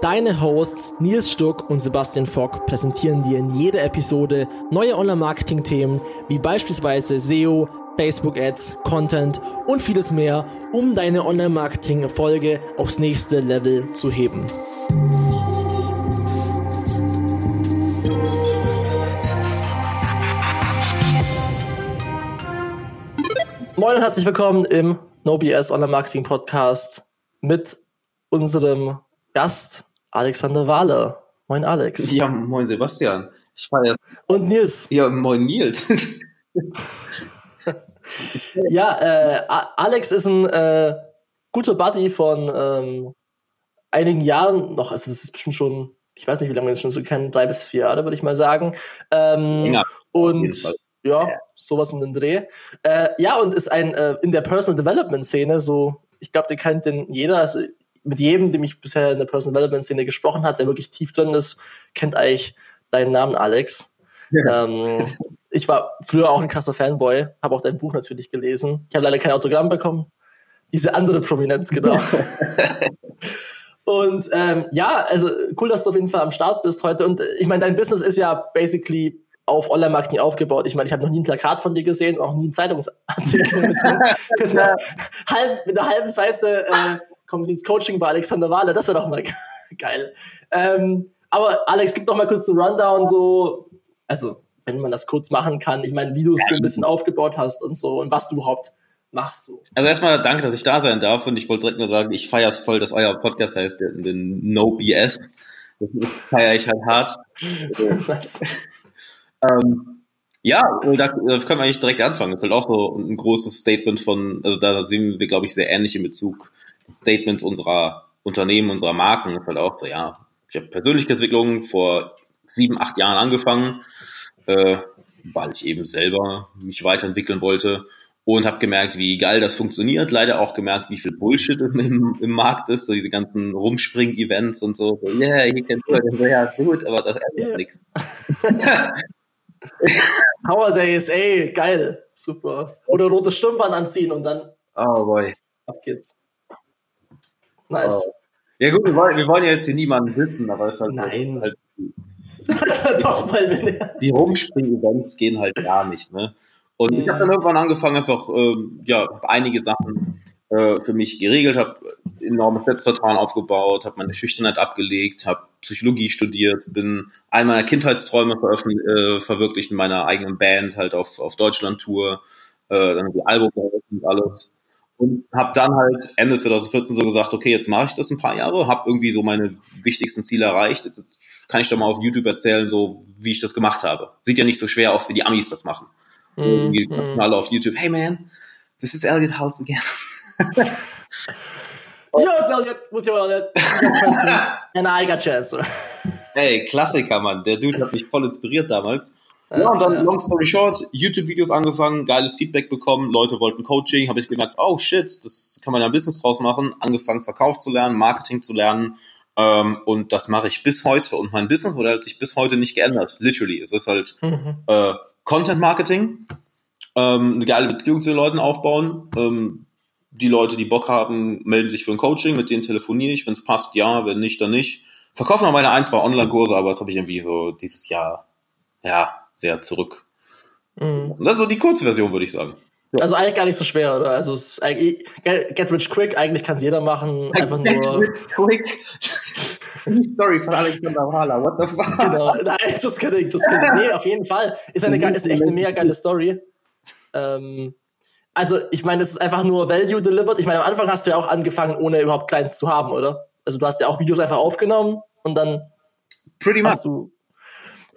Deine Hosts Nils Stuck und Sebastian Fock präsentieren dir in jeder Episode neue Online-Marketing-Themen wie beispielsweise SEO, Facebook-Ads, Content und vieles mehr, um deine Online-Marketing-Erfolge aufs nächste Level zu heben. Moin und herzlich willkommen im NoBS Online Marketing Podcast mit unserem Gast Alexander Wahler. Moin Alex. Ja, moin Sebastian. Ich war ja. Und Nils. Ja, moin Nils. ja, äh, Alex ist ein äh, guter Buddy von ähm, einigen Jahren noch. Also es ist bestimmt schon, ich weiß nicht, wie lange wir das schon so kennen, drei bis vier Jahre, würde ich mal sagen. Ähm, ja, und ja, sowas um den Dreh. Äh, ja, und ist ein äh, in der Personal Development Szene so, ich glaube, den kennt den jeder. Also mit jedem, dem ich bisher in der Personal Development Szene gesprochen habe, der wirklich tief drin ist, kennt eigentlich deinen Namen, Alex. Ja. Ähm, ich war früher auch ein krasser Fanboy, habe auch dein Buch natürlich gelesen. Ich habe leider kein Autogramm bekommen. Diese andere Prominenz, genau. Und ähm, ja, also cool, dass du auf jeden Fall am Start bist heute. Und ich meine, dein Business ist ja basically auf Online-Marketing aufgebaut. Ich meine, ich habe noch nie ein Plakat von dir gesehen, auch nie ein Zeitungsartikel mit, mit, einer, halb, mit einer halben Seite äh, kommen Sie ins Coaching bei Alexander Wahler. Das wäre doch mal geil. Ähm, aber Alex, gib doch mal kurz einen Rundown so, also wenn man das kurz machen kann. Ich meine, wie du es so ein bisschen aufgebaut hast und so und was du überhaupt machst. So. Also erstmal danke, dass ich da sein darf und ich wollte direkt nur sagen, ich feiere voll, dass euer Podcast heißt, den, den No BS. Das feiere ich halt hart. Ähm, ja, da, da können wir eigentlich direkt anfangen. Das ist halt auch so ein großes Statement von, also da sehen wir, glaube ich, sehr ähnlich in Bezug Statements unserer Unternehmen, unserer Marken. Ist halt auch so, ja, ich habe Persönlichkeitsentwicklung vor sieben, acht Jahren angefangen, äh, weil ich eben selber mich weiterentwickeln wollte und habe gemerkt, wie geil das funktioniert. Leider auch gemerkt, wie viel Bullshit im, im Markt ist, so diese ganzen Rumspring-Events und so. so yeah, hier kennst du das, ja gut, aber das ändert yeah. nichts. Power Days, ey, geil, super. Oder rote Stirnband anziehen und dann oh boy. ab geht's. Nice. Oh. Ja gut, wir wollen, wir wollen ja jetzt hier niemanden wissen, aber es ist halt... Nein. Halt, Doch, weil wir... Die Rumspring-Events gehen halt gar nicht, ne? Und ich habe dann irgendwann angefangen, einfach ähm, ja, einige Sachen äh, für mich geregelt, habe enormes Selbstvertrauen aufgebaut, habe meine Schüchternheit abgelegt, habe Psychologie studiert, bin all meiner Kindheitsträume äh, verwirklicht in meiner eigenen Band, halt auf, auf Deutschland-Tour, äh, dann die Album und alles. Und habe dann halt Ende 2014 so gesagt, okay, jetzt mache ich das ein paar Jahre, habe irgendwie so meine wichtigsten Ziele erreicht. Jetzt kann ich doch mal auf YouTube erzählen, so wie ich das gemacht habe. Sieht ja nicht so schwer aus, wie die Amis das machen. Mm, irgendwie mm. alle auf YouTube, hey man, this is Elliot House again. Yo, it's Elliot with your Elliot. And I got chance. Hey, Klassiker, Mann. Der Dude hat mich voll inspiriert damals. Ja, und dann, long story short, YouTube-Videos angefangen, geiles Feedback bekommen, Leute wollten Coaching, habe ich gemerkt, oh shit, das kann man ja ein Business draus machen, angefangen Verkauf zu lernen, Marketing zu lernen ähm, und das mache ich bis heute und mein Businessmodell hat sich bis heute nicht geändert, literally. Es ist halt mhm. äh, Content-Marketing, ähm, eine geile Beziehung zu den Leuten aufbauen, ähm, die Leute, die Bock haben, melden sich für ein Coaching, mit denen telefoniere ich, wenn es passt, ja, wenn nicht, dann nicht. Verkaufen noch meine ein, zwei Online-Kurse, aber das habe ich irgendwie so dieses Jahr, ja, sehr zurück. Mhm. Das ist so die Kurzversion, würde ich sagen. Also eigentlich gar nicht so schwer, oder? Also es ist Get Rich Quick, eigentlich kann es jeder machen. Einfach Get nur. Rich Quick. Story von Alexander Wahler, what the fuck? Genau, nein, just kidding, just kidding. Nee, auf jeden Fall. Ist, eine, ist echt eine mega geile Story. Ähm, also, ich meine, es ist einfach nur Value delivered. Ich meine, am Anfang hast du ja auch angefangen, ohne überhaupt Clients zu haben, oder? Also, du hast ja auch Videos einfach aufgenommen und dann Pretty hast much. du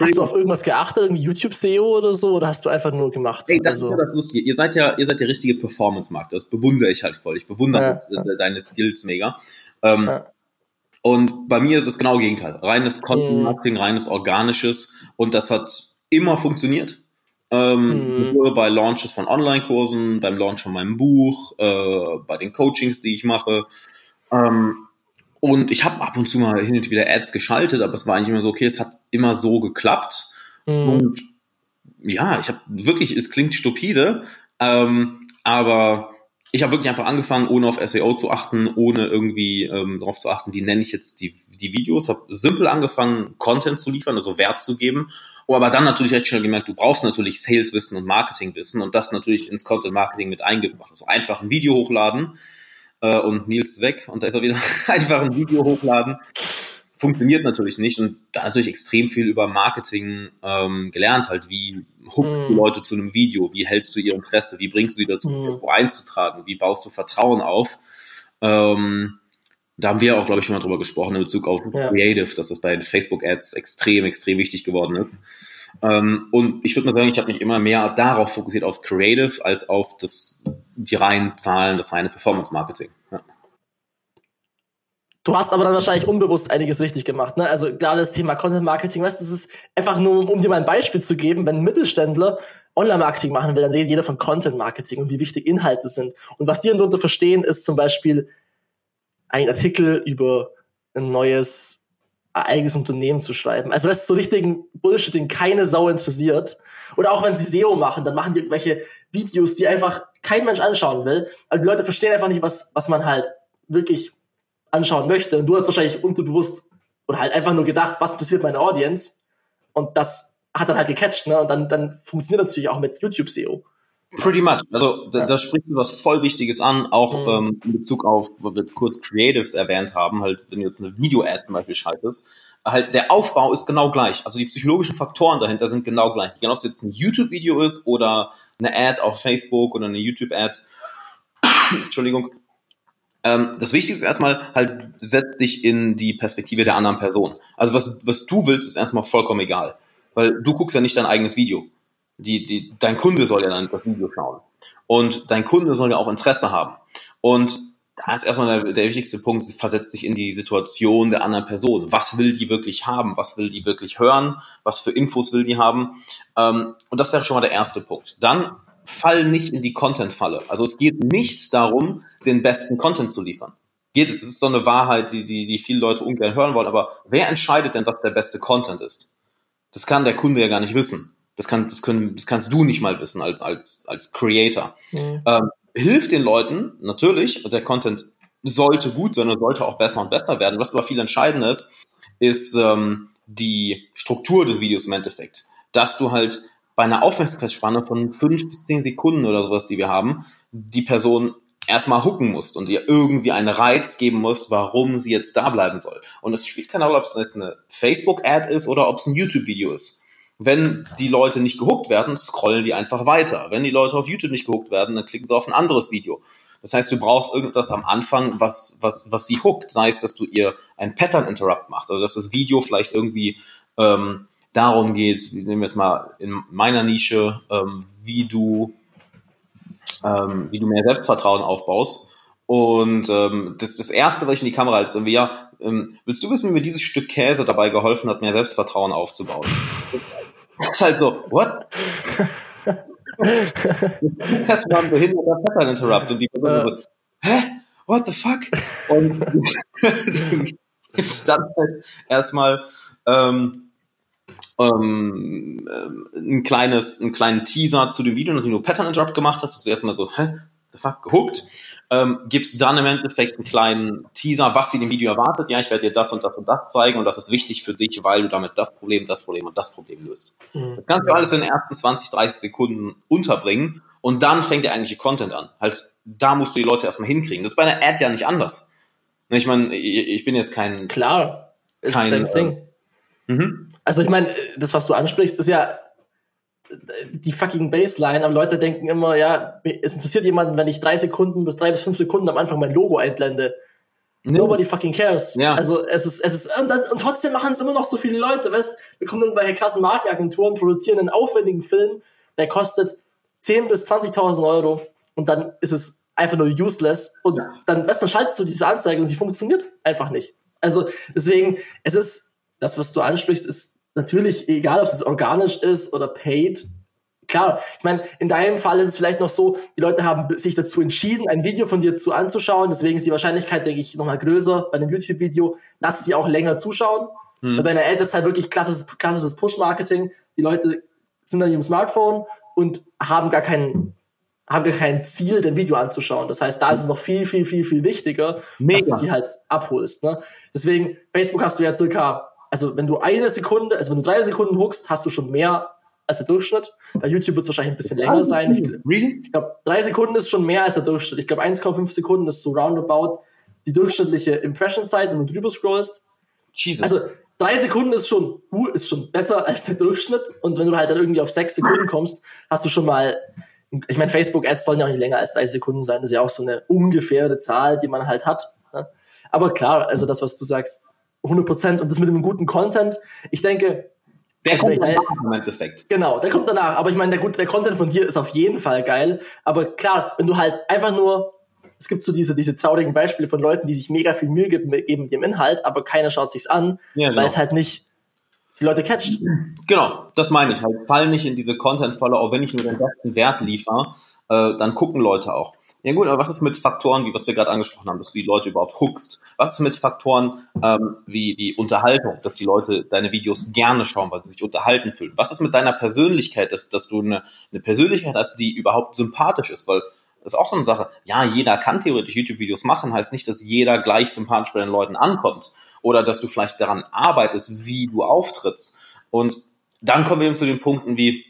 Hast du auf irgendwas geachtet, irgendwie YouTube-SEO oder so, oder hast du einfach nur gemacht? Ey, das also. ist ja das Lustige. Ihr seid ja, ihr seid der richtige Performance-Markt. Das bewundere ich halt voll. Ich bewundere ja, deine Skills mega. Ähm, ja. Und bei mir ist es genau Gegenteil. Reines Content-Marketing, reines organisches. Und das hat immer funktioniert. Ähm, mhm. bei Launches von Online-Kursen, beim Launch von meinem Buch, äh, bei den Coachings, die ich mache. Ähm, und ich habe ab und zu mal hin und wieder Ads geschaltet, aber es war eigentlich immer so, okay, es hat immer so geklappt. Mhm. Und ja, ich habe wirklich, es klingt stupide, ähm, aber ich habe wirklich einfach angefangen, ohne auf SEO zu achten, ohne irgendwie ähm, darauf zu achten, wie nenne ich jetzt die, die Videos, habe simpel angefangen, Content zu liefern, also Wert zu geben Oh, aber dann natürlich recht schnell gemerkt, du brauchst natürlich Sales-Wissen und Marketing-Wissen und das natürlich ins Content-Marketing mit eingebracht. Also einfach ein Video hochladen äh, und Nils weg und da ist er wieder einfach ein Video hochladen. Funktioniert natürlich nicht und da natürlich extrem viel über Marketing ähm, gelernt, halt wie hookst mm. du Leute zu einem Video, wie hältst du ihr Interesse, wie bringst du die dazu, mm. einzutragen, wie baust du Vertrauen auf. Ähm, da haben wir auch, glaube ich, schon mal drüber gesprochen in Bezug auf ja. Creative, dass das bei Facebook-Ads extrem, extrem wichtig geworden ist. Ähm, und ich würde mal sagen, ich habe mich immer mehr darauf fokussiert, auf Creative, als auf das, die reinen Zahlen, das reine Performance-Marketing. Ja. Du hast aber dann wahrscheinlich unbewusst einiges richtig gemacht, ne? Also gerade das Thema Content Marketing, weißt du, das ist einfach nur, um dir mal ein Beispiel zu geben, wenn ein Mittelständler Online-Marketing machen will, dann redet jeder von Content Marketing und wie wichtig Inhalte sind. Und was die darunter verstehen, ist zum Beispiel ein Artikel über ein neues eigenes Unternehmen zu schreiben. Also das ist so richtigen Bullshit, den keine Sau interessiert. Oder auch wenn sie SEO machen, dann machen die irgendwelche Videos, die einfach kein Mensch anschauen will. Aber die Leute verstehen einfach nicht, was, was man halt wirklich anschauen möchte. Und du hast wahrscheinlich unterbewusst oder halt einfach nur gedacht, was interessiert meine Audience? Und das hat dann halt gecatcht, ne? Und dann, dann funktioniert das natürlich auch mit YouTube SEO. Pretty much. Also da, da spricht was voll Wichtiges an, auch mhm. ähm, in Bezug auf, wo wir jetzt kurz Creatives erwähnt haben, halt, wenn du jetzt eine Video-Ad zum Beispiel schaltest, halt der Aufbau ist genau gleich. Also die psychologischen Faktoren dahinter sind genau gleich. Egal ob es jetzt ein YouTube-Video ist oder eine Ad auf Facebook oder eine YouTube-Ad. Entschuldigung. Ähm, das Wichtigste ist erstmal halt, setz dich in die Perspektive der anderen Person. Also was, was du willst, ist erstmal vollkommen egal. Weil du guckst ja nicht dein eigenes Video die, die, dein Kunde soll ja dann das Video schauen. Und dein Kunde soll ja auch Interesse haben. Und da ist erstmal der, der wichtigste Punkt, versetzt sich in die Situation der anderen Person. Was will die wirklich haben? Was will die wirklich hören? Was für Infos will die haben? Ähm, und das wäre schon mal der erste Punkt. Dann fall nicht in die Content-Falle. Also es geht nicht darum, den besten Content zu liefern. Geht es, das ist so eine Wahrheit, die, die, die viele Leute ungern hören wollen, aber wer entscheidet denn, was der beste Content ist? Das kann der Kunde ja gar nicht wissen. Das, kann, das, können, das kannst du nicht mal wissen als, als, als Creator. Mhm. Ähm, hilft den Leuten natürlich, der Content sollte gut sein und sollte auch besser und besser werden. Was aber viel entscheidender ist, ist ähm, die Struktur des Videos im Endeffekt. Dass du halt bei einer Aufmerksamkeitsspanne von fünf bis zehn Sekunden oder sowas, die wir haben, die Person erstmal hooken musst und ihr irgendwie einen Reiz geben musst, warum sie jetzt da bleiben soll. Und es spielt keine Rolle, ob es jetzt eine Facebook-Ad ist oder ob es ein YouTube-Video ist. Wenn die Leute nicht gehuckt werden, scrollen die einfach weiter. Wenn die Leute auf YouTube nicht gehuckt werden, dann klicken sie auf ein anderes Video. Das heißt, du brauchst irgendwas am Anfang, was, was, was sie hookt. Sei es, dass du ihr ein Pattern Interrupt machst, also dass das Video vielleicht irgendwie ähm, darum geht, nehmen wir es mal in meiner Nische, ähm, wie du ähm, wie du mehr Selbstvertrauen aufbaust. Und ähm, das, das Erste, was ich in die Kamera halte, ja, ähm, willst du wissen, wie mir dieses Stück Käse dabei geholfen hat, mehr Selbstvertrauen aufzubauen? Das ist halt so, what? das war ein behinderter Pattern Interrupt und die Person so, hä? What the fuck? Und gibt's dann halt erstmal ähm, ähm, ein kleines, einen kleinen Teaser zu dem Video, nachdem du Pattern Interrupt gemacht hast, dass du erstmal so, hä? The fuck, gehuckt ähm, gibst dann im Endeffekt einen kleinen Teaser, was sie dem Video erwartet. Ja, ich werde dir das und das und das zeigen und das ist wichtig für dich, weil du damit das Problem, das Problem und das Problem löst. Mhm. Das kannst du alles in den ersten 20, 30 Sekunden unterbringen und dann fängt der eigentliche Content an. Halt, da musst du die Leute erstmal hinkriegen. Das ist bei einer Ad ja nicht anders. Ich meine, ich bin jetzt kein... Klar, ist kein, same thing. Äh, mhm. Also ich meine, das, was du ansprichst, ist ja die fucking Baseline, aber Leute denken immer, ja, es interessiert jemanden, wenn ich drei Sekunden bis drei bis fünf Sekunden am Anfang mein Logo einblende. Nee. Nobody fucking cares. Ja. Also es ist, es ist, und, dann, und trotzdem machen es immer noch so viele Leute, weißt, wir kommen irgendwelche krassen Markenagenturen, produzieren einen aufwendigen Film, der kostet 10 bis 20.000 Euro und dann ist es einfach nur useless und ja. dann, weißt, dann schaltest du diese Anzeige und sie funktioniert einfach nicht. Also deswegen, es ist, das, was du ansprichst, ist natürlich, egal ob es organisch ist oder paid, klar, ich meine, in deinem Fall ist es vielleicht noch so, die Leute haben sich dazu entschieden, ein Video von dir zu anzuschauen, deswegen ist die Wahrscheinlichkeit, denke ich, nochmal größer bei einem YouTube-Video, dass sie auch länger zuschauen. Hm. Bei einer Ad ist halt wirklich klassisches, klassisches Push-Marketing. Die Leute sind an ihrem Smartphone und haben gar keinen haben gar kein Ziel, dein Video anzuschauen. Das heißt, da ist es noch viel, viel, viel, viel wichtiger, Mega. dass du sie halt abholst. Ne? Deswegen, Facebook hast du ja circa, also wenn du eine Sekunde, also wenn du drei Sekunden huckst, hast du schon mehr als der Durchschnitt. Bei YouTube wird es wahrscheinlich ein bisschen länger sein. Ich, really? ich glaube, drei Sekunden ist schon mehr als der Durchschnitt. Ich glaube, 1,5 Sekunden ist so roundabout die durchschnittliche Impression-Zeit, wenn du drüber scrollst. Jesus. Also drei Sekunden ist schon, uh, ist schon besser als der Durchschnitt. Und wenn du halt dann irgendwie auf sechs Sekunden kommst, hast du schon mal ich meine, Facebook-Ads sollen ja auch nicht länger als drei Sekunden sein. Das ist ja auch so eine ungefähre Zahl, die man halt hat. Ne? Aber klar, also das, was du sagst, 100 Prozent und das mit dem guten Content. Ich denke, der also kommt danach im Endeffekt. Genau, der kommt danach. Aber ich meine, der, gut, der Content von dir ist auf jeden Fall geil. Aber klar, wenn du halt einfach nur, es gibt so diese, diese traurigen Beispiele von Leuten, die sich mega viel Mühe geben, geben dem Inhalt, aber keiner schaut sich's an, ja, genau. weil es halt nicht die Leute catcht. Genau, das meine ich halt. Fall nicht in diese Content-Falle, auch wenn ich nur den besten Wert liefere, äh, dann gucken Leute auch. Ja gut, aber was ist mit Faktoren, wie was wir gerade angesprochen haben, dass du die Leute überhaupt hookst? Was ist mit Faktoren ähm, wie, wie Unterhaltung, dass die Leute deine Videos gerne schauen, weil sie sich unterhalten fühlen? Was ist mit deiner Persönlichkeit, dass, dass du eine, eine Persönlichkeit hast, die überhaupt sympathisch ist? Weil das ist auch so eine Sache. Ja, jeder kann theoretisch YouTube-Videos machen, heißt nicht, dass jeder gleich sympathisch bei den Leuten ankommt oder dass du vielleicht daran arbeitest, wie du auftrittst. Und dann kommen wir eben zu den Punkten wie,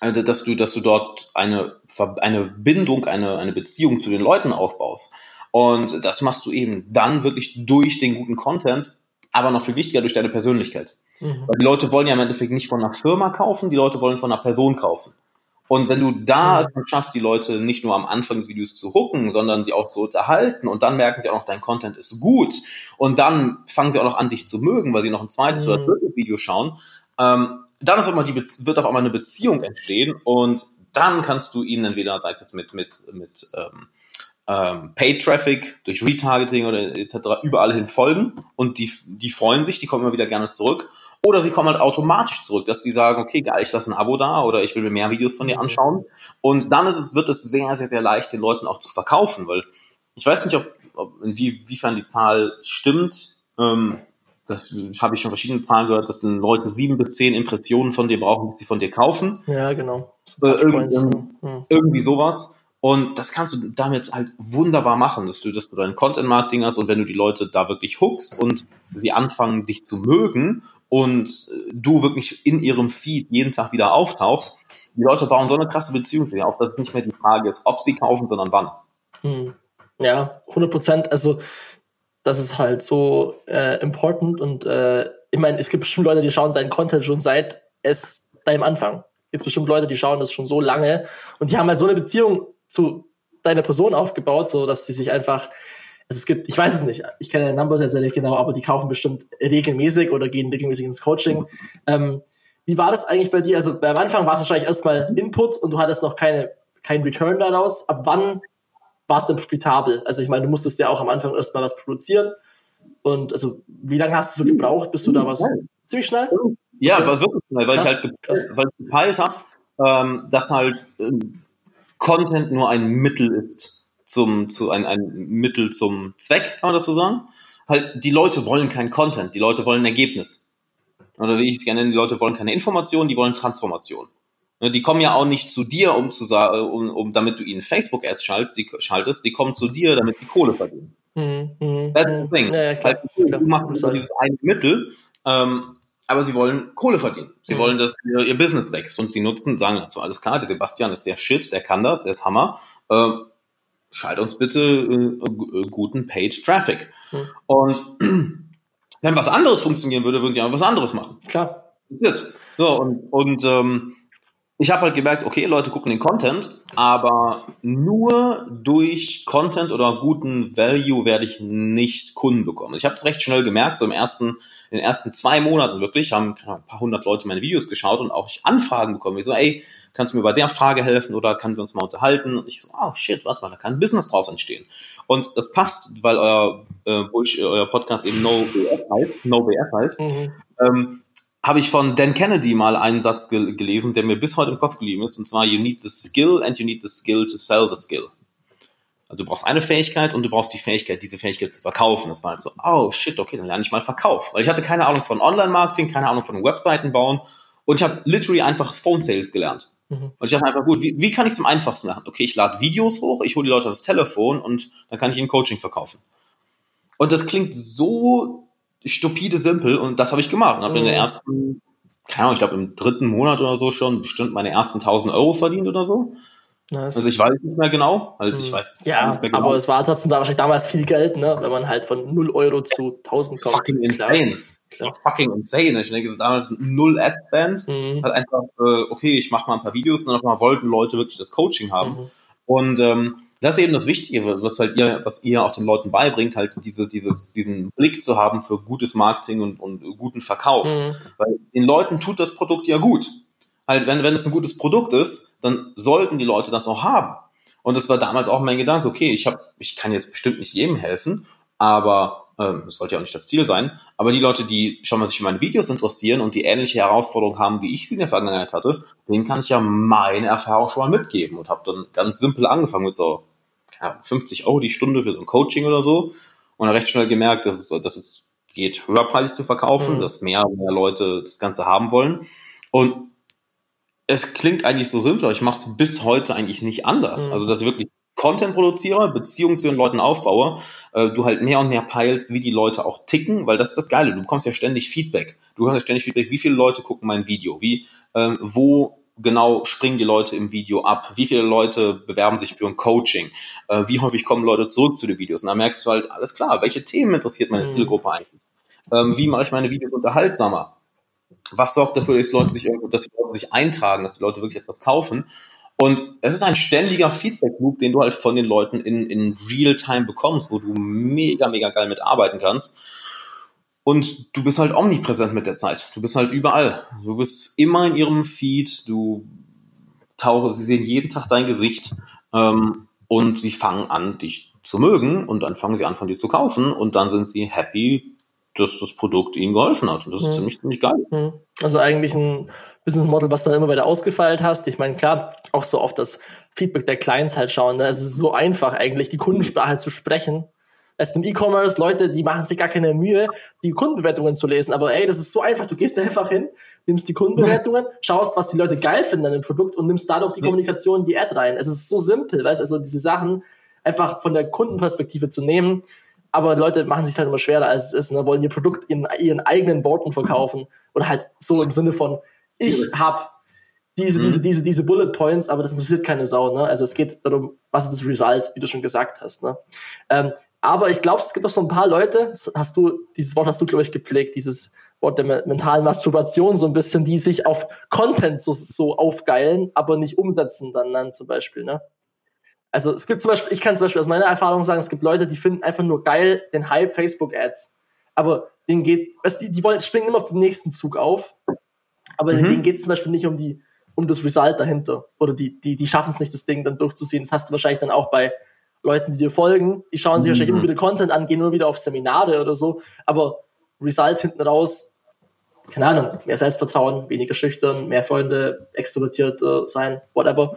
äh, dass du, dass du dort eine, eine Bindung, eine, eine Beziehung zu den Leuten aufbaust. Und das machst du eben dann wirklich durch den guten Content, aber noch viel wichtiger durch deine Persönlichkeit. Mhm. Weil die Leute wollen ja im Endeffekt nicht von einer Firma kaufen, die Leute wollen von einer Person kaufen. Und wenn du da es dann schaffst, die Leute nicht nur am Anfang des Videos zu hooken, sondern sie auch zu unterhalten und dann merken sie auch noch, dein Content ist gut und dann fangen sie auch noch an, dich zu mögen, weil sie noch ein zweites mhm. oder drittes Video schauen, ähm, dann ist auch mal die wird auf einmal eine Beziehung entstehen und dann kannst du ihnen entweder, sei es jetzt mit, mit, mit ähm, ähm, Paid Traffic, durch Retargeting oder etc. überall hin folgen und die, die freuen sich, die kommen immer wieder gerne zurück oder sie kommen halt automatisch zurück, dass sie sagen, okay, geil, ich lasse ein Abo da oder ich will mir mehr Videos von dir mhm. anschauen. Und dann ist es, wird es sehr, sehr, sehr leicht, den Leuten auch zu verkaufen, weil ich weiß nicht, ob, ob inwiefern die Zahl stimmt. Ähm, das habe ich schon verschiedene Zahlen gehört, dass Leute sieben bis zehn Impressionen von dir brauchen, bis sie von dir kaufen. Ja, genau. Äh, irgendwie, mhm. irgendwie sowas. Und das kannst du damit halt wunderbar machen, dass du, dass du dein Content-Marketing hast und wenn du die Leute da wirklich hookst und sie anfangen, dich zu mögen und äh, du wirklich in ihrem Feed jeden Tag wieder auftauchst, die Leute bauen so eine krasse Beziehung zu dir auf, dass es nicht mehr die Frage ist, ob sie kaufen, sondern wann. Hm. Ja, 100 Prozent. Also, das ist halt so äh, important und äh, ich meine, es gibt bestimmt Leute, die schauen seinen Content schon seit es deinem Anfang. Es gibt bestimmt Leute, die schauen das schon so lange und die haben halt so eine Beziehung zu deiner Person aufgebaut, so dass sie sich einfach, also es gibt, ich weiß es nicht, ich kenne Numbers jetzt nicht genau, aber die kaufen bestimmt regelmäßig oder gehen regelmäßig ins Coaching. Ähm, wie war das eigentlich bei dir? Also am Anfang war es wahrscheinlich erstmal Input und du hattest noch keine, kein Return daraus. Ab wann war es denn profitabel? Also ich meine, du musstest ja auch am Anfang erstmal was produzieren. Und also wie lange hast du so gebraucht, bis du da was ziemlich schnell? Ja, war wirklich schnell, weil krass, ich halt weil ich gepeilt habe, ähm, dass halt ähm, Content nur ein Mittel ist zum, zu ein, ein Mittel zum Zweck, kann man das so sagen? Halt, die Leute wollen kein Content, die Leute wollen ein Ergebnis. Oder wie ich es gerne nenne, die Leute wollen keine Information, die wollen Transformation. Ne, die kommen ja auch nicht zu dir, um zu sagen, um, um damit du ihnen Facebook-Ads schaltest, die, schaltest, die kommen zu dir, damit sie Kohle verdienen. Mhm, mh, That's the thing. Ja, ja, klar, halt, du machst dieses eine Mittel, ähm, aber sie wollen Kohle verdienen. Sie mhm. wollen, dass ihr, ihr, Business wächst und sie nutzen, sagen dazu, alles klar, der Sebastian ist der Shit, der kann das, der ist Hammer. Äh, schalt uns bitte äh, guten Paid Traffic. Mhm. Und wenn was anderes funktionieren würde, würden sie auch was anderes machen. Klar. So, und, und ähm, ich habe halt gemerkt, okay, Leute gucken den Content, aber nur durch Content oder guten Value werde ich nicht Kunden bekommen. Ich habe es recht schnell gemerkt, so im ersten in den ersten zwei Monaten wirklich haben ein paar hundert Leute meine Videos geschaut und auch ich Anfragen bekommen. Ich so, ey, kannst du mir bei der Frage helfen oder können wir uns mal unterhalten? Und ich so, oh shit, warte mal, da kann ein Business draus entstehen. Und das passt, weil euer, äh, euer Podcast eben No BF heißt, No BF heißt. Mhm. Ähm, habe ich von Dan Kennedy mal einen Satz gel gelesen, der mir bis heute im Kopf geblieben ist, und zwar, you need the skill and you need the skill to sell the skill. Also du brauchst eine Fähigkeit und du brauchst die Fähigkeit, diese Fähigkeit zu verkaufen. Das war halt so, oh shit, okay, dann lerne ich mal Verkauf. Weil ich hatte keine Ahnung von Online-Marketing, keine Ahnung von Webseiten bauen und ich habe literally einfach Phone-Sales gelernt. Mhm. Und ich dachte einfach, gut, wie, wie kann ich es am einfachsten machen? Okay, ich lade Videos hoch, ich hole die Leute das Telefon und dann kann ich ihnen Coaching verkaufen. Und das klingt so stupide simpel und das habe ich gemacht. Und habe mhm. in der mhm. ersten, keine Ahnung, ich glaube im dritten Monat oder so schon bestimmt meine ersten 1000 Euro verdient oder so. Nice. Also ich weiß nicht mehr genau. Also ich hm. weiß ja, nicht mehr genau. aber es war trotzdem wahrscheinlich damals viel Geld, ne? Wenn man halt von 0 Euro zu 1000 kommt. Fucking insane. Klar. Fucking insane. Ich denke, so damals null Ad-Band. Mhm. Halt einfach, äh, okay, ich mache mal ein paar Videos und dann auf einmal wollten Leute wirklich das Coaching haben. Mhm. Und ähm, das ist eben das Wichtige, was halt ihr, was ihr auch den Leuten beibringt, halt dieses, dieses, diesen Blick zu haben für gutes Marketing und, und guten Verkauf. Mhm. Weil den Leuten tut das Produkt ja gut halt, wenn, wenn es ein gutes Produkt ist, dann sollten die Leute das auch haben. Und das war damals auch mein Gedanke, okay, ich habe, ich kann jetzt bestimmt nicht jedem helfen, aber ähm, das sollte ja auch nicht das Ziel sein. Aber die Leute, die schon mal sich für meine Videos interessieren und die ähnliche Herausforderungen haben, wie ich sie in der Vergangenheit hatte, denen kann ich ja meine Erfahrung schon mal mitgeben und habe dann ganz simpel angefangen mit so ja, 50 Euro die Stunde für so ein Coaching oder so und recht schnell gemerkt, dass es, dass es geht, höherpreisig zu verkaufen, mhm. dass mehr und mehr Leute das Ganze haben wollen. Und es klingt eigentlich so simpel, aber ich mache es bis heute eigentlich nicht anders. Mhm. Also, dass ich wirklich Content produziere, Beziehungen zu den Leuten aufbaue, äh, du halt mehr und mehr peilst, wie die Leute auch ticken, weil das ist das Geile. Du bekommst ja ständig Feedback. Du hast ja ständig Feedback, wie viele Leute gucken mein Video, wie, ähm, wo genau springen die Leute im Video ab, wie viele Leute bewerben sich für ein Coaching, äh, wie häufig kommen Leute zurück zu den Videos. Und da merkst du halt, alles klar, welche Themen interessiert meine mhm. Zielgruppe eigentlich? Ähm, wie mache ich meine Videos unterhaltsamer? was sorgt dafür, dass Leute sich irgendwo, dass die Leute sich eintragen, dass die Leute wirklich etwas kaufen. Und es ist ein ständiger Feedback-Loop, den du halt von den Leuten in, in Real-Time bekommst, wo du mega, mega geil mitarbeiten kannst. Und du bist halt omnipräsent mit der Zeit. Du bist halt überall. Du bist immer in ihrem Feed. Du tauchst, sie sehen jeden Tag dein Gesicht. Ähm, und sie fangen an, dich zu mögen. Und dann fangen sie an, von dir zu kaufen. Und dann sind sie happy, dass das Produkt ihnen geholfen hat. Und das ist mhm. ziemlich, ziemlich geil. Mhm. Also eigentlich ein Business Model, was du dann immer wieder ausgefeilt hast. Ich meine, klar, auch so auf das Feedback der Clients halt schauen. Ne? Es ist so einfach eigentlich, die Kundensprache zu sprechen. Es im E-Commerce Leute, die machen sich gar keine Mühe, die Kundenbewertungen zu lesen. Aber ey, das ist so einfach. Du gehst einfach hin, nimmst die Kundenbewertungen, schaust, was die Leute geil finden an dem Produkt und nimmst dadurch die Kommunikation, die Ad rein. Es ist so simpel, weißt du, also diese Sachen einfach von der Kundenperspektive zu nehmen aber Leute machen sich halt immer schwerer, als es ist, ne? wollen ihr Produkt in ihren eigenen Worten verkaufen oder halt so im Sinne von, ich habe diese, mhm. diese, diese, diese Bullet Points, aber das interessiert keine Sau. Ne? Also es geht darum, was ist das Result, wie du schon gesagt hast. Ne? Ähm, aber ich glaube, es gibt auch so ein paar Leute, hast du, dieses Wort hast du, glaube ich, gepflegt, dieses Wort der mentalen Masturbation so ein bisschen, die sich auf Content so, so aufgeilen, aber nicht umsetzen dann, dann zum Beispiel. Ne? Also es gibt zum Beispiel, ich kann zum Beispiel aus meiner Erfahrung sagen, es gibt Leute, die finden einfach nur geil den Hype Facebook-Ads. Aber denen geht, weißt, die, die wollen, springen immer auf den nächsten Zug auf. Aber mhm. denen geht es zum Beispiel nicht um die, um das Result dahinter. Oder die, die, die schaffen es nicht, das Ding dann durchzuziehen. Das hast du wahrscheinlich dann auch bei Leuten, die dir folgen. Die schauen sich mhm. wahrscheinlich immer wieder Content an, gehen nur wieder auf Seminare oder so. Aber Result hinten raus, keine Ahnung, mehr Selbstvertrauen, weniger schüchtern, mehr Freunde, extrovertiert äh, sein, whatever.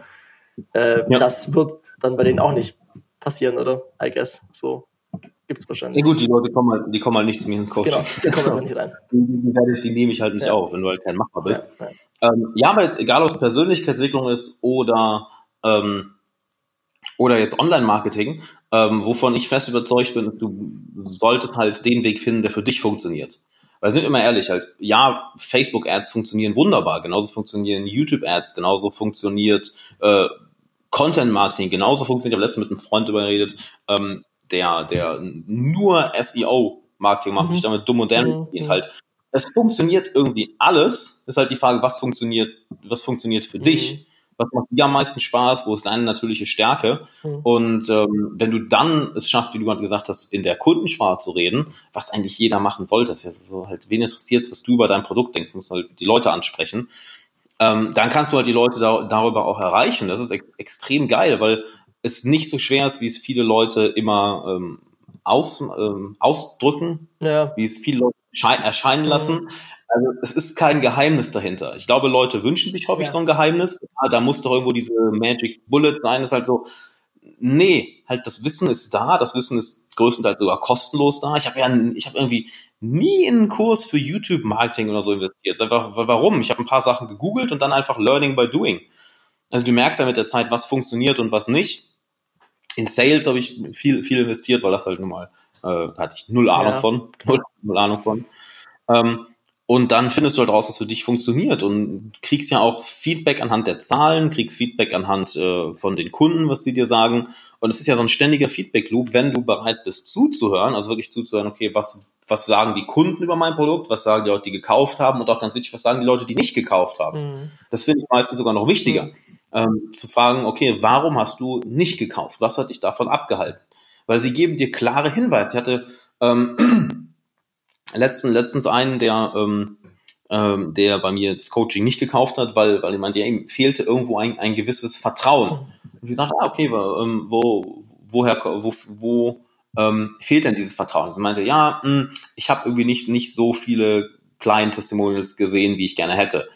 Äh, ja. Das wird dann bei denen auch nicht passieren, oder? I guess. So gibt's wahrscheinlich. Ja gut, die Leute kommen halt, die kommen halt nicht zu mir ins Coaching. Genau, die kommen einfach nicht rein. Die, die, nehme ich halt nicht ja. auf, wenn du halt kein Macher bist. Ja, ja. Ähm, ja, aber jetzt egal, ob es Persönlichkeitsentwicklung ist oder ähm, oder jetzt Online-Marketing, ähm, wovon ich fest überzeugt bin, ist, du solltest halt den Weg finden, der für dich funktioniert. Weil sind wir mal ehrlich, halt, ja, Facebook-Ads funktionieren wunderbar, genauso funktionieren YouTube-Ads, genauso funktioniert äh, Content Marketing genauso funktioniert. Ich habe letztens mit einem Freund darüber geredet, ähm, der, der nur SEO Marketing macht, mhm. sich damit dumm und dämlich mhm. halt. Es funktioniert irgendwie alles. Ist halt die Frage, was funktioniert, was funktioniert für mhm. dich? Was macht dir am meisten Spaß? Wo ist deine natürliche Stärke? Mhm. Und ähm, wenn du dann es schaffst, wie du gerade gesagt hast, in der Kundensprache zu reden, was eigentlich jeder machen sollte, das ist so halt, wen interessiert was du über dein Produkt denkst, musst halt die Leute ansprechen ähm, dann kannst du halt die Leute da, darüber auch erreichen. Das ist ex extrem geil, weil es nicht so schwer ist, wie es viele Leute immer ähm, aus, ähm, ausdrücken, ja. wie es viele Leute erscheinen lassen. Also es ist kein Geheimnis dahinter. Ich glaube, Leute wünschen sich häufig ja. so ein Geheimnis. Ah, da muss doch irgendwo diese Magic Bullet sein. Das ist halt so, nee, halt das Wissen ist da. Das Wissen ist größtenteils sogar kostenlos da. Ich habe ja, ich habe irgendwie nie in einen Kurs für YouTube-Marketing oder so investiert. Einfach, warum? Ich habe ein paar Sachen gegoogelt und dann einfach Learning by Doing. Also du merkst ja mit der Zeit, was funktioniert und was nicht. In Sales habe ich viel, viel investiert, weil das halt nun mal, äh, hatte ich null Ahnung ja. von. Null, null Ahnung von. Ähm, und dann findest du halt raus, was für dich funktioniert und kriegst ja auch Feedback anhand der Zahlen, kriegst Feedback anhand äh, von den Kunden, was sie dir sagen. Und es ist ja so ein ständiger Feedback-Loop, wenn du bereit bist zuzuhören, also wirklich zuzuhören, okay, was, was sagen die Kunden über mein Produkt, was sagen die Leute, die gekauft haben und auch ganz wichtig, was sagen die Leute, die nicht gekauft haben. Mhm. Das finde ich meistens sogar noch wichtiger, mhm. ähm, zu fragen, okay, warum hast du nicht gekauft? Was hat dich davon abgehalten? Weil sie geben dir klare Hinweise. Ich hatte ähm, letzten, letztens einen, der, ähm, ähm, der bei mir das Coaching nicht gekauft hat, weil, weil meinte, ja, ihm fehlte irgendwo ein, ein gewisses Vertrauen. Und ich sagte, ah, okay, ähm, wo, woher, wo, wo ähm, fehlt denn dieses Vertrauen? Sie meinte, ja, mh, hm, ich habe irgendwie nicht, nicht so viele Client Testimonials gesehen, wie ich gerne hätte.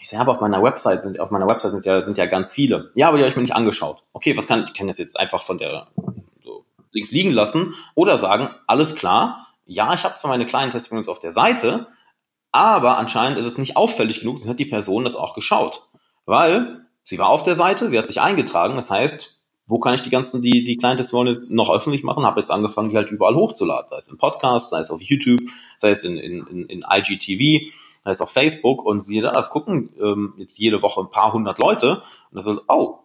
Ich sage, aber auf meiner Website sind, auf meiner Website sind ja, sind ja ganz viele. Ja, aber die habe ich mir nicht angeschaut. Okay, was kann, ich kann das jetzt einfach von der, so links liegen lassen oder sagen, alles klar, ja, ich habe zwar meine kleinen Testimonials auf der Seite, aber anscheinend ist es nicht auffällig genug, sonst hat die Person das auch geschaut. Weil sie war auf der Seite, sie hat sich eingetragen, das heißt, wo kann ich die ganzen, die, die kleinen Testimonials noch öffentlich machen? Habe jetzt angefangen, die halt überall hochzuladen. Sei es im Podcast, sei es auf YouTube, sei es in, in, in, in IGTV, sei es auf Facebook und siehe da, das gucken ähm, jetzt jede Woche ein paar hundert Leute und das so, oh,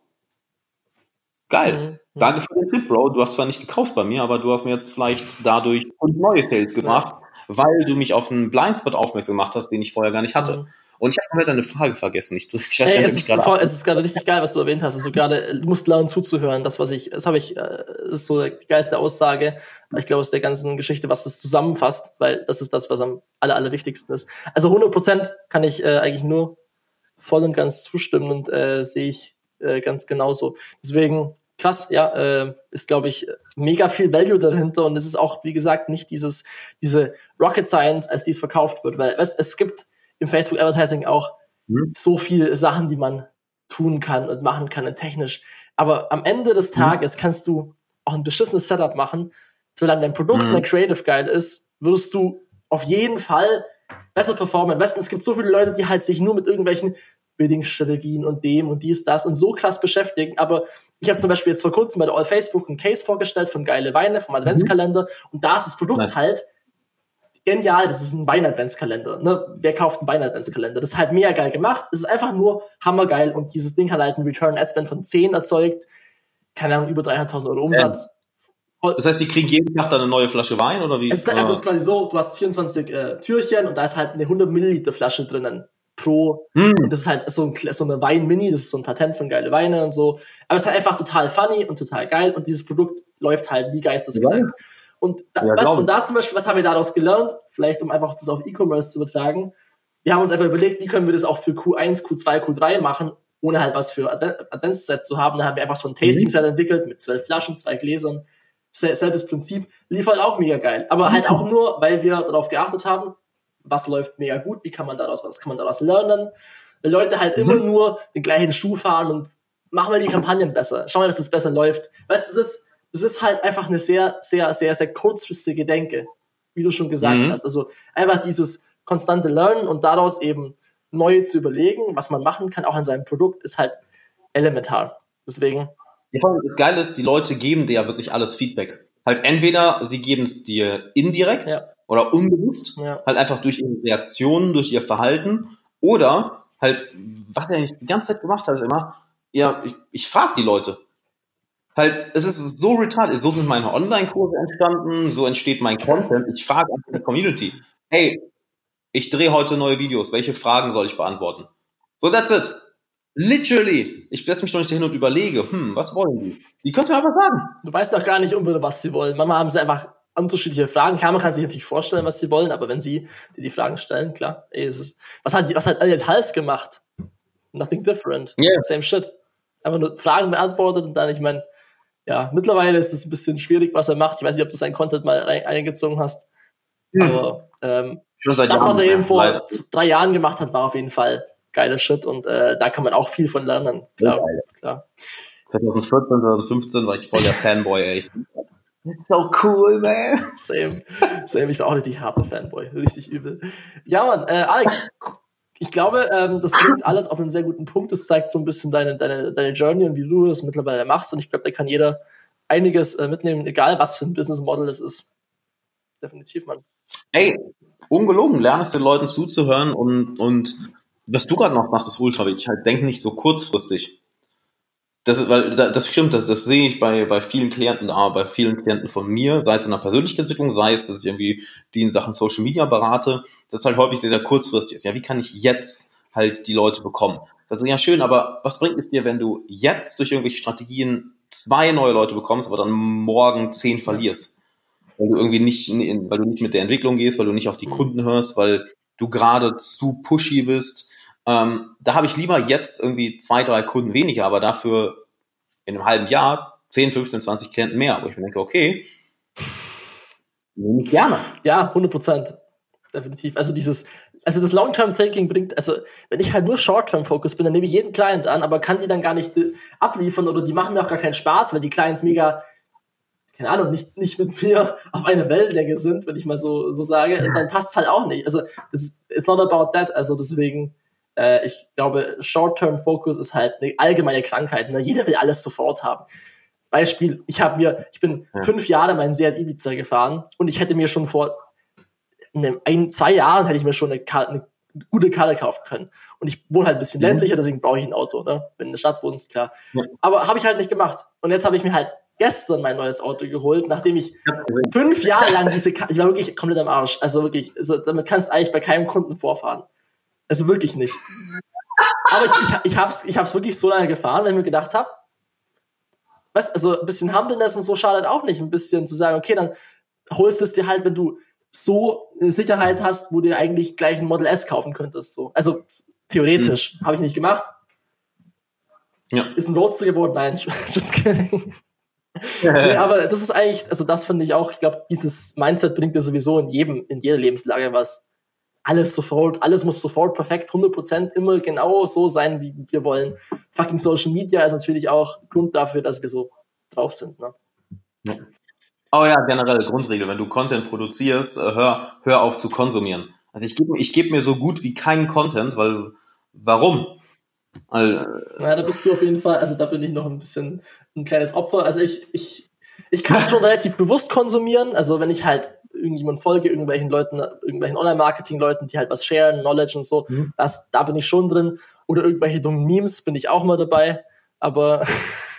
geil. Mhm. Danke für den Tipp, Bro. Du hast zwar nicht gekauft bei mir, aber du hast mir jetzt vielleicht dadurch neue Sales gebracht, ja. weil du mich auf einen Blindspot aufmerksam gemacht hast, den ich vorher gar nicht hatte. Mhm. Und ich habe heute eine Frage vergessen. Ich, ich weiß hey, es, ist voll, es ist gerade richtig geil, was du erwähnt hast. Also gerade, du musst lernen zuzuhören. Das, was ich, das habe ich, äh, ist so die geilste Aussage. Ich glaube, aus der ganzen Geschichte, was das zusammenfasst, weil das ist das, was am aller, allerwichtigsten ist. Also 100 Prozent kann ich äh, eigentlich nur voll und ganz zustimmen und äh, sehe ich äh, ganz genauso. Deswegen krass, ja, äh, ist glaube ich mega viel Value dahinter und es ist auch, wie gesagt, nicht dieses diese Rocket Science, als dies verkauft wird, weil es, es gibt im Facebook Advertising auch mhm. so viele Sachen, die man tun kann und machen kann und technisch. Aber am Ende des mhm. Tages mhm. kannst du auch ein beschissenes Setup machen. Solange dein Produkt mhm. Creative geil ist, wirst du auf jeden Fall besser performen. Weißt du, es gibt so viele Leute, die halt sich nur mit irgendwelchen Building-Strategien und dem und dies, das und so krass beschäftigen. Aber ich habe zum Beispiel jetzt vor kurzem bei der All Facebook einen Case vorgestellt von geile Weine vom Adventskalender mhm. und da ist das Produkt Nein. halt genial, das ist ein Wein-Adventskalender. Ne? Wer kauft einen Wein-Adventskalender? Das ist halt mega geil gemacht. Es ist einfach nur hammergeil und dieses Ding hat halt einen Return Ad Spend von 10 erzeugt. Keine Ahnung, über 300.000 Euro Umsatz. Ja. Das heißt, die kriegen jeden Tag dann eine neue Flasche Wein oder wie? Es ist, es ist quasi so, du hast 24 äh, Türchen und da ist halt eine 100 Milliliter Flasche drinnen pro. Hm. Und das ist halt so, ein, so eine Wein-Mini, das ist so ein Patent von geile Weine und so. Aber es ist halt einfach total funny und total geil und dieses Produkt läuft halt wie geisteskrank. Ja. Und, da, ja, was, und da zum Beispiel, was haben wir daraus gelernt? Vielleicht, um einfach das auf E-Commerce zu übertragen. Wir haben uns einfach überlegt, wie können wir das auch für Q1, Q2, Q3 machen, ohne halt was für Advent Adventsset zu haben. Da haben wir einfach so ein Tasting-Set mhm. entwickelt mit zwölf Flaschen, zwei Gläsern. Selbes Prinzip. Lief halt auch mega geil. Aber halt auch nur, weil wir darauf geachtet haben, was läuft mega gut, wie kann man daraus, was kann man daraus lernen. Weil Leute halt mhm. immer nur den gleichen Schuh fahren und machen wir die Kampagnen besser. Schauen wir, dass es das besser läuft. Weißt du, das ist, das ist halt einfach eine sehr, sehr, sehr, sehr kurzfristige Denke, wie du schon gesagt mhm. hast. Also einfach dieses konstante Lernen und daraus eben neu zu überlegen, was man machen kann, auch an seinem Produkt, ist halt elementar. Deswegen. das Geile ist, die Leute geben dir ja wirklich alles Feedback. Halt entweder sie geben es dir indirekt ja. Oder unbewusst, ja. halt einfach durch ihre Reaktionen, durch ihr Verhalten oder halt, was er eigentlich die ganze Zeit gemacht hat, ist immer, ja, ich, ich frage die Leute halt, es ist so retarded. So sind meine Online-Kurse entstanden, so entsteht mein Content. Ich frage einfach die Community, hey, ich drehe heute neue Videos, welche Fragen soll ich beantworten? So, that's it. Literally. Ich setze mich noch nicht hin und überlege, hm, was wollen die? Die könnt ihr aber sagen. Du weißt doch gar nicht unbedingt, was sie wollen. Manchmal haben sie einfach unterschiedliche Fragen. Klar, man kann sich natürlich vorstellen, was sie wollen, aber wenn sie dir die Fragen stellen, klar, ey, es ist, was hat, was hat Elliot Hals gemacht? Nothing different. Yeah. Same shit. Einfach nur Fragen beantwortet und dann, ich meine, ja, mittlerweile ist es ein bisschen schwierig, was er macht. Ich weiß nicht, ob du seinen Content mal eingezogen hast. Mhm. Aber ähm, Schon seit das, Jahren was er eben vor leider. drei Jahren gemacht hat, war auf jeden Fall geiler Shit und äh, da kann man auch viel von lernen. Klar, ja, klar. 2014, 2015 war ich voll der Fanboy, echt. That's so cool, man. Same. Same. Ich war auch richtig harter Fanboy. Richtig übel. Ja, Mann, äh, Alex, ich glaube, ähm, das bringt alles auf einen sehr guten Punkt. Das zeigt so ein bisschen deine, deine, deine Journey und wie du das mittlerweile machst. Und ich glaube, da kann jeder einiges äh, mitnehmen, egal was für ein Business Model es ist. Definitiv, Mann. Ey, ungelogen, lernst den Leuten zuzuhören und, und was du gerade noch machst, ist ultra wichtig. Halt, denk nicht so kurzfristig. Das ist, weil das stimmt, das, das sehe ich bei, bei vielen Klienten, aber bei vielen Klienten von mir, sei es in der Persönlichkeitsentwicklung, sei es, dass ich irgendwie die in Sachen Social Media berate, das ist halt häufig sehr, sehr kurzfristig ist. Ja, wie kann ich jetzt halt die Leute bekommen? Also ja, schön, aber was bringt es dir, wenn du jetzt durch irgendwelche Strategien zwei neue Leute bekommst, aber dann morgen zehn verlierst? Weil du irgendwie nicht, weil du nicht mit der Entwicklung gehst, weil du nicht auf die mhm. Kunden hörst, weil du gerade zu pushy bist, ähm, da habe ich lieber jetzt irgendwie zwei, drei Kunden weniger, aber dafür in einem halben Jahr 10, 15, 20 Klienten mehr, wo ich mir denke, okay, nehme ich gerne. Ja, 100 Prozent. Definitiv. Also dieses, also das Long-Term-Thinking bringt, also wenn ich halt nur Short-Term-Focus bin, dann nehme ich jeden Client an, aber kann die dann gar nicht äh, abliefern oder die machen mir auch gar keinen Spaß, weil die Clients mega, keine Ahnung, nicht, nicht mit mir auf eine Wellenlänge sind, wenn ich mal so, so sage, dann passt es halt auch nicht. Also, it's not about that. Also deswegen, äh, ich glaube, Short-Term-Focus ist halt eine allgemeine Krankheit. Ne? Jeder will alles sofort haben. Beispiel, ich habe mir, ich bin ja. fünf Jahre mein Seat Ibiza gefahren und ich hätte mir schon vor einem, ein, zwei Jahren hätte ich mir schon eine, Karte, eine gute Karte kaufen können. Und ich wohne halt ein bisschen mhm. ländlicher, deswegen brauche ich ein Auto, ne? Wenn du in der Stadt wohnst, klar. Ja. Aber habe ich halt nicht gemacht. Und jetzt habe ich mir halt gestern mein neues Auto geholt, nachdem ich fünf Jahre lang diese Karte, ich war wirklich komplett am Arsch. Also wirklich, also damit kannst du eigentlich bei keinem Kunden vorfahren. Also wirklich nicht. Aber ich, ich, ich, hab's, ich hab's wirklich so lange gefahren, weil ich mir gedacht habe, was, also ein bisschen Humbleness und so schadet auch nicht. Ein bisschen zu sagen, okay, dann holst du es dir halt, wenn du so eine Sicherheit hast, wo du eigentlich gleich ein Model S kaufen könntest. So. Also theoretisch. Hm. Habe ich nicht gemacht. Ja. Ist ein Roadster geworden? Nein, just kidding. nee, aber das ist eigentlich, also das finde ich auch, ich glaube, dieses Mindset bringt dir sowieso in jedem, in jeder Lebenslage was alles sofort, alles muss sofort perfekt, 100% immer genau so sein, wie wir wollen. Fucking Social Media ist natürlich auch Grund dafür, dass wir so drauf sind. Ne? Ja. Oh ja, generell Grundregel, wenn du Content produzierst, äh, hör, hör auf zu konsumieren. Also ich gebe ich geb mir so gut wie keinen Content, weil warum? Weil, äh, ja, da bist du auf jeden Fall, also da bin ich noch ein bisschen ein kleines Opfer. Also ich, ich, ich kann schon relativ bewusst konsumieren. Also wenn ich halt irgendjemand folge, irgendwelchen Leuten, irgendwelchen Online-Marketing-Leuten, die halt was sharen, Knowledge und so, mhm. das, da bin ich schon drin. Oder irgendwelche dummen Memes bin ich auch mal dabei. Aber,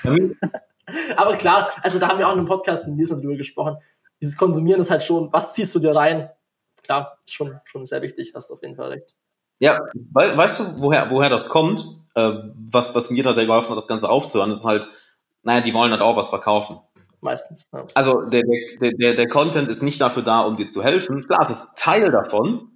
mhm. aber klar, also da haben wir auch in einem Podcast mit Nils drüber gesprochen. Dieses Konsumieren ist halt schon, was ziehst du dir rein? Klar, ist schon, schon sehr wichtig, hast du auf jeden Fall recht. Ja, we weißt du, woher, woher das kommt? Äh, was, was mir da sehr geholfen hat, das Ganze aufzuhören, ist halt, naja, die wollen halt auch was verkaufen meistens. Ja. Also der, der, der, der Content ist nicht dafür da, um dir zu helfen. Klar, es ist Teil davon.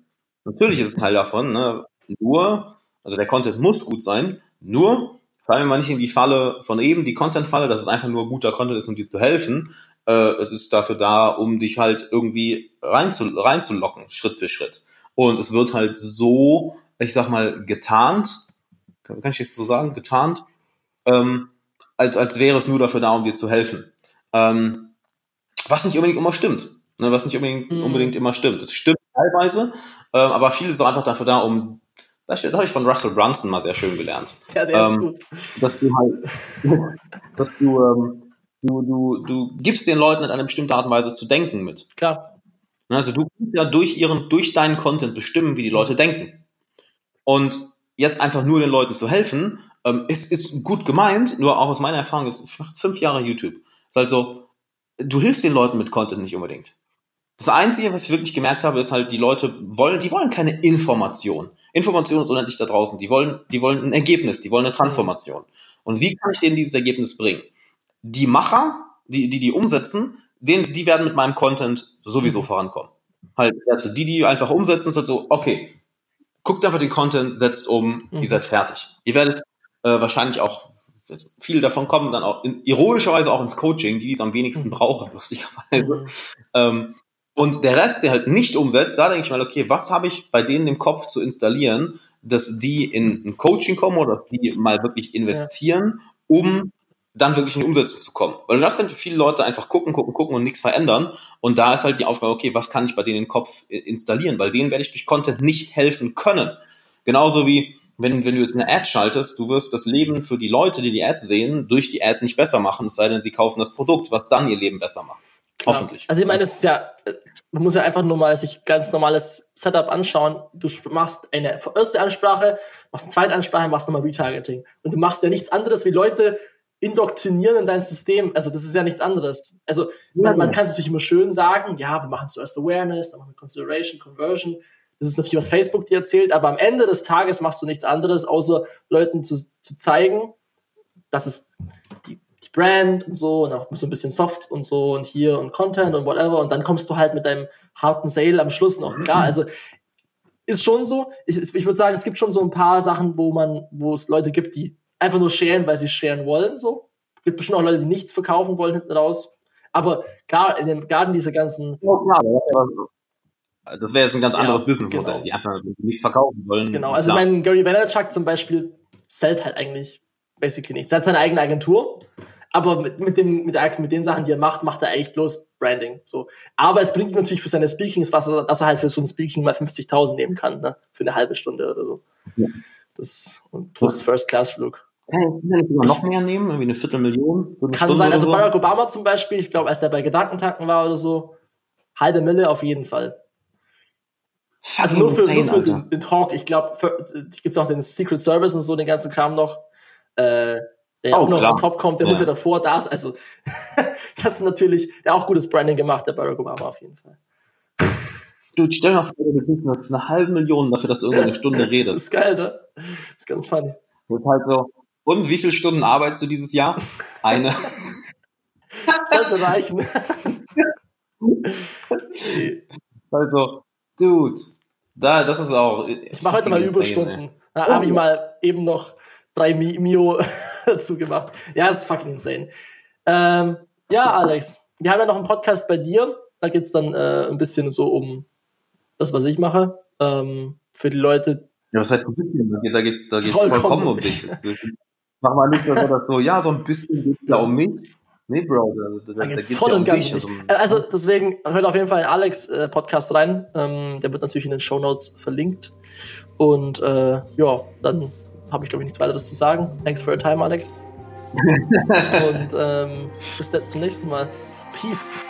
Natürlich ist es Teil davon. Ne? Nur, also der Content muss gut sein. Nur, fallen wir mal nicht in die Falle von eben, die Content-Falle, dass es einfach nur guter Content ist, um dir zu helfen. Äh, es ist dafür da, um dich halt irgendwie reinzu, reinzulocken, Schritt für Schritt. Und es wird halt so, ich sag mal, getarnt, kann, kann ich jetzt so sagen, getarnt, ähm, als, als wäre es nur dafür da, um dir zu helfen. Ähm, was nicht unbedingt immer stimmt. Ne, was nicht unbedingt, mhm. unbedingt immer stimmt. Es stimmt teilweise, ähm, aber vieles ist einfach dafür da, um das, habe ich von Russell Brunson mal sehr schön gelernt. Ja, der ähm, ist gut. Dass du halt, dass du, ähm, du, du, du gibst den Leuten in einer bestimmten Art und Weise zu denken mit. Klar. Ne, also du kannst ja durch ihren, durch deinen Content bestimmen, wie die Leute denken. Und jetzt einfach nur den Leuten zu helfen, ähm, ist, ist gut gemeint, nur auch aus meiner Erfahrung jetzt fünf Jahre YouTube halt so, du hilfst den Leuten mit Content nicht unbedingt. Das Einzige, was ich wirklich gemerkt habe, ist halt, die Leute wollen, die wollen keine Information. Information ist unendlich da draußen. Die wollen, die wollen ein Ergebnis, die wollen eine Transformation. Und wie kann ich denen dieses Ergebnis bringen? Die Macher, die, die, die umsetzen, denen, die werden mit meinem Content sowieso vorankommen. Halt, also die, die einfach umsetzen, ist halt so, okay, guckt einfach den Content, setzt um, mhm. ihr seid fertig. Ihr werdet äh, wahrscheinlich auch viele davon kommen dann auch in, ironischerweise auch ins Coaching, die es am wenigsten mhm. brauchen, lustigerweise. Mhm. Ähm, Und der Rest, der halt nicht umsetzt, da denke ich mal, okay, was habe ich bei denen im Kopf zu installieren, dass die in ein Coaching kommen oder dass die mal wirklich investieren, um dann wirklich in die Umsetzung zu kommen. Weil du darfst ganz viele Leute einfach gucken, gucken, gucken und nichts verändern. Und da ist halt die Aufgabe, okay, was kann ich bei denen im Kopf installieren? Weil denen werde ich durch Content nicht helfen können. Genauso wie, wenn, wenn du jetzt eine Ad schaltest, du wirst das Leben für die Leute, die die Ad sehen, durch die Ad nicht besser machen, es sei denn, sie kaufen das Produkt, was dann ihr Leben besser macht. Klar. Hoffentlich. Also ich meine, es ist ja, man muss ja einfach nur mal sich ganz normales Setup anschauen. Du machst eine erste Ansprache, machst eine zweite Ansprache, machst nochmal Retargeting. Und du machst ja nichts anderes, wie Leute indoktrinieren in dein System. Also das ist ja nichts anderes. Also man, man kann es natürlich immer schön sagen, ja, wir machen zuerst Awareness, dann machen wir Consideration, Conversion. Ist natürlich, was Facebook dir erzählt, aber am Ende des Tages machst du nichts anderes, außer Leuten zu, zu zeigen, dass es die, die Brand und so und auch so ein bisschen Soft und so und hier und Content und whatever und dann kommst du halt mit deinem harten Sale am Schluss noch. Klar, also ist schon so. Ich, ich würde sagen, es gibt schon so ein paar Sachen, wo man, wo es Leute gibt, die einfach nur sharen, weil sie sharen wollen, so. Es gibt bestimmt auch Leute, die nichts verkaufen wollen hinten raus. Aber klar, in dem Garten diese ganzen. Ja, klar, das wäre jetzt ein ganz anderes genau, Businessmodell, genau. die einfach nichts verkaufen wollen. Genau, also klar. mein Gary Vaynerchuk zum Beispiel zählt halt eigentlich basically nichts. Er hat seine eigene Agentur, aber mit, mit, dem, mit, der, mit den Sachen, die er macht, macht er eigentlich bloß Branding. So. Aber es bringt natürlich für seine Speakings was, dass er halt für so ein Speaking mal 50.000 nehmen kann, ne? für eine halbe Stunde oder so. Ja. Das, und plus First-Class-Flug. Kann ich noch mehr nehmen? Irgendwie eine Viertelmillion? Kann Stunde sein. Also so? Barack Obama zum Beispiel, ich glaube, als der bei Gedankentanken war oder so, halbe Mille auf jeden Fall. Also nur für, nur für den, den, Talk. Ich glaube, gibt's auch den Secret Service und so, den ganzen Kram noch. Äh, der oh, auch noch klar. on top kommt, der ja. muss ja davor da ist. Also, das ist natürlich, der auch gutes Branding gemacht, der Barack Obama auf jeden Fall. Du stell dir mal vor, du kriegst eine halbe Million dafür, dass du irgendeine Stunde redest. das ist geil, ne? Das ist ganz funny. Das ist halt so. Und wie viele Stunden arbeitest du dieses Jahr? Eine. Sollte reichen. also, Dude, da, das ist auch. Ich mache heute mal Überstunden. Da habe ich mal eben noch drei Mio dazu gemacht. Ja, es ist fucking insane. Ähm, ja, Alex, wir haben ja noch einen Podcast bei dir. Da geht's dann äh, ein bisschen so um das, was ich mache. Ähm, für die Leute. Ja, was heißt ein bisschen? Da geht's, da geht's vollkommen, vollkommen um dich. Mach mal nicht so, dass so, ja, so ein bisschen geht's da um mich. Nee, Bro, da, da, da geht's voll und ganz um Also deswegen hört auf jeden Fall in Alex äh, Podcast rein. Ähm, der wird natürlich in den Show Notes verlinkt. Und äh, ja, dann habe ich glaube ich nichts weiteres zu sagen. Thanks for your time, Alex. und ähm, bis zum nächsten Mal. Peace.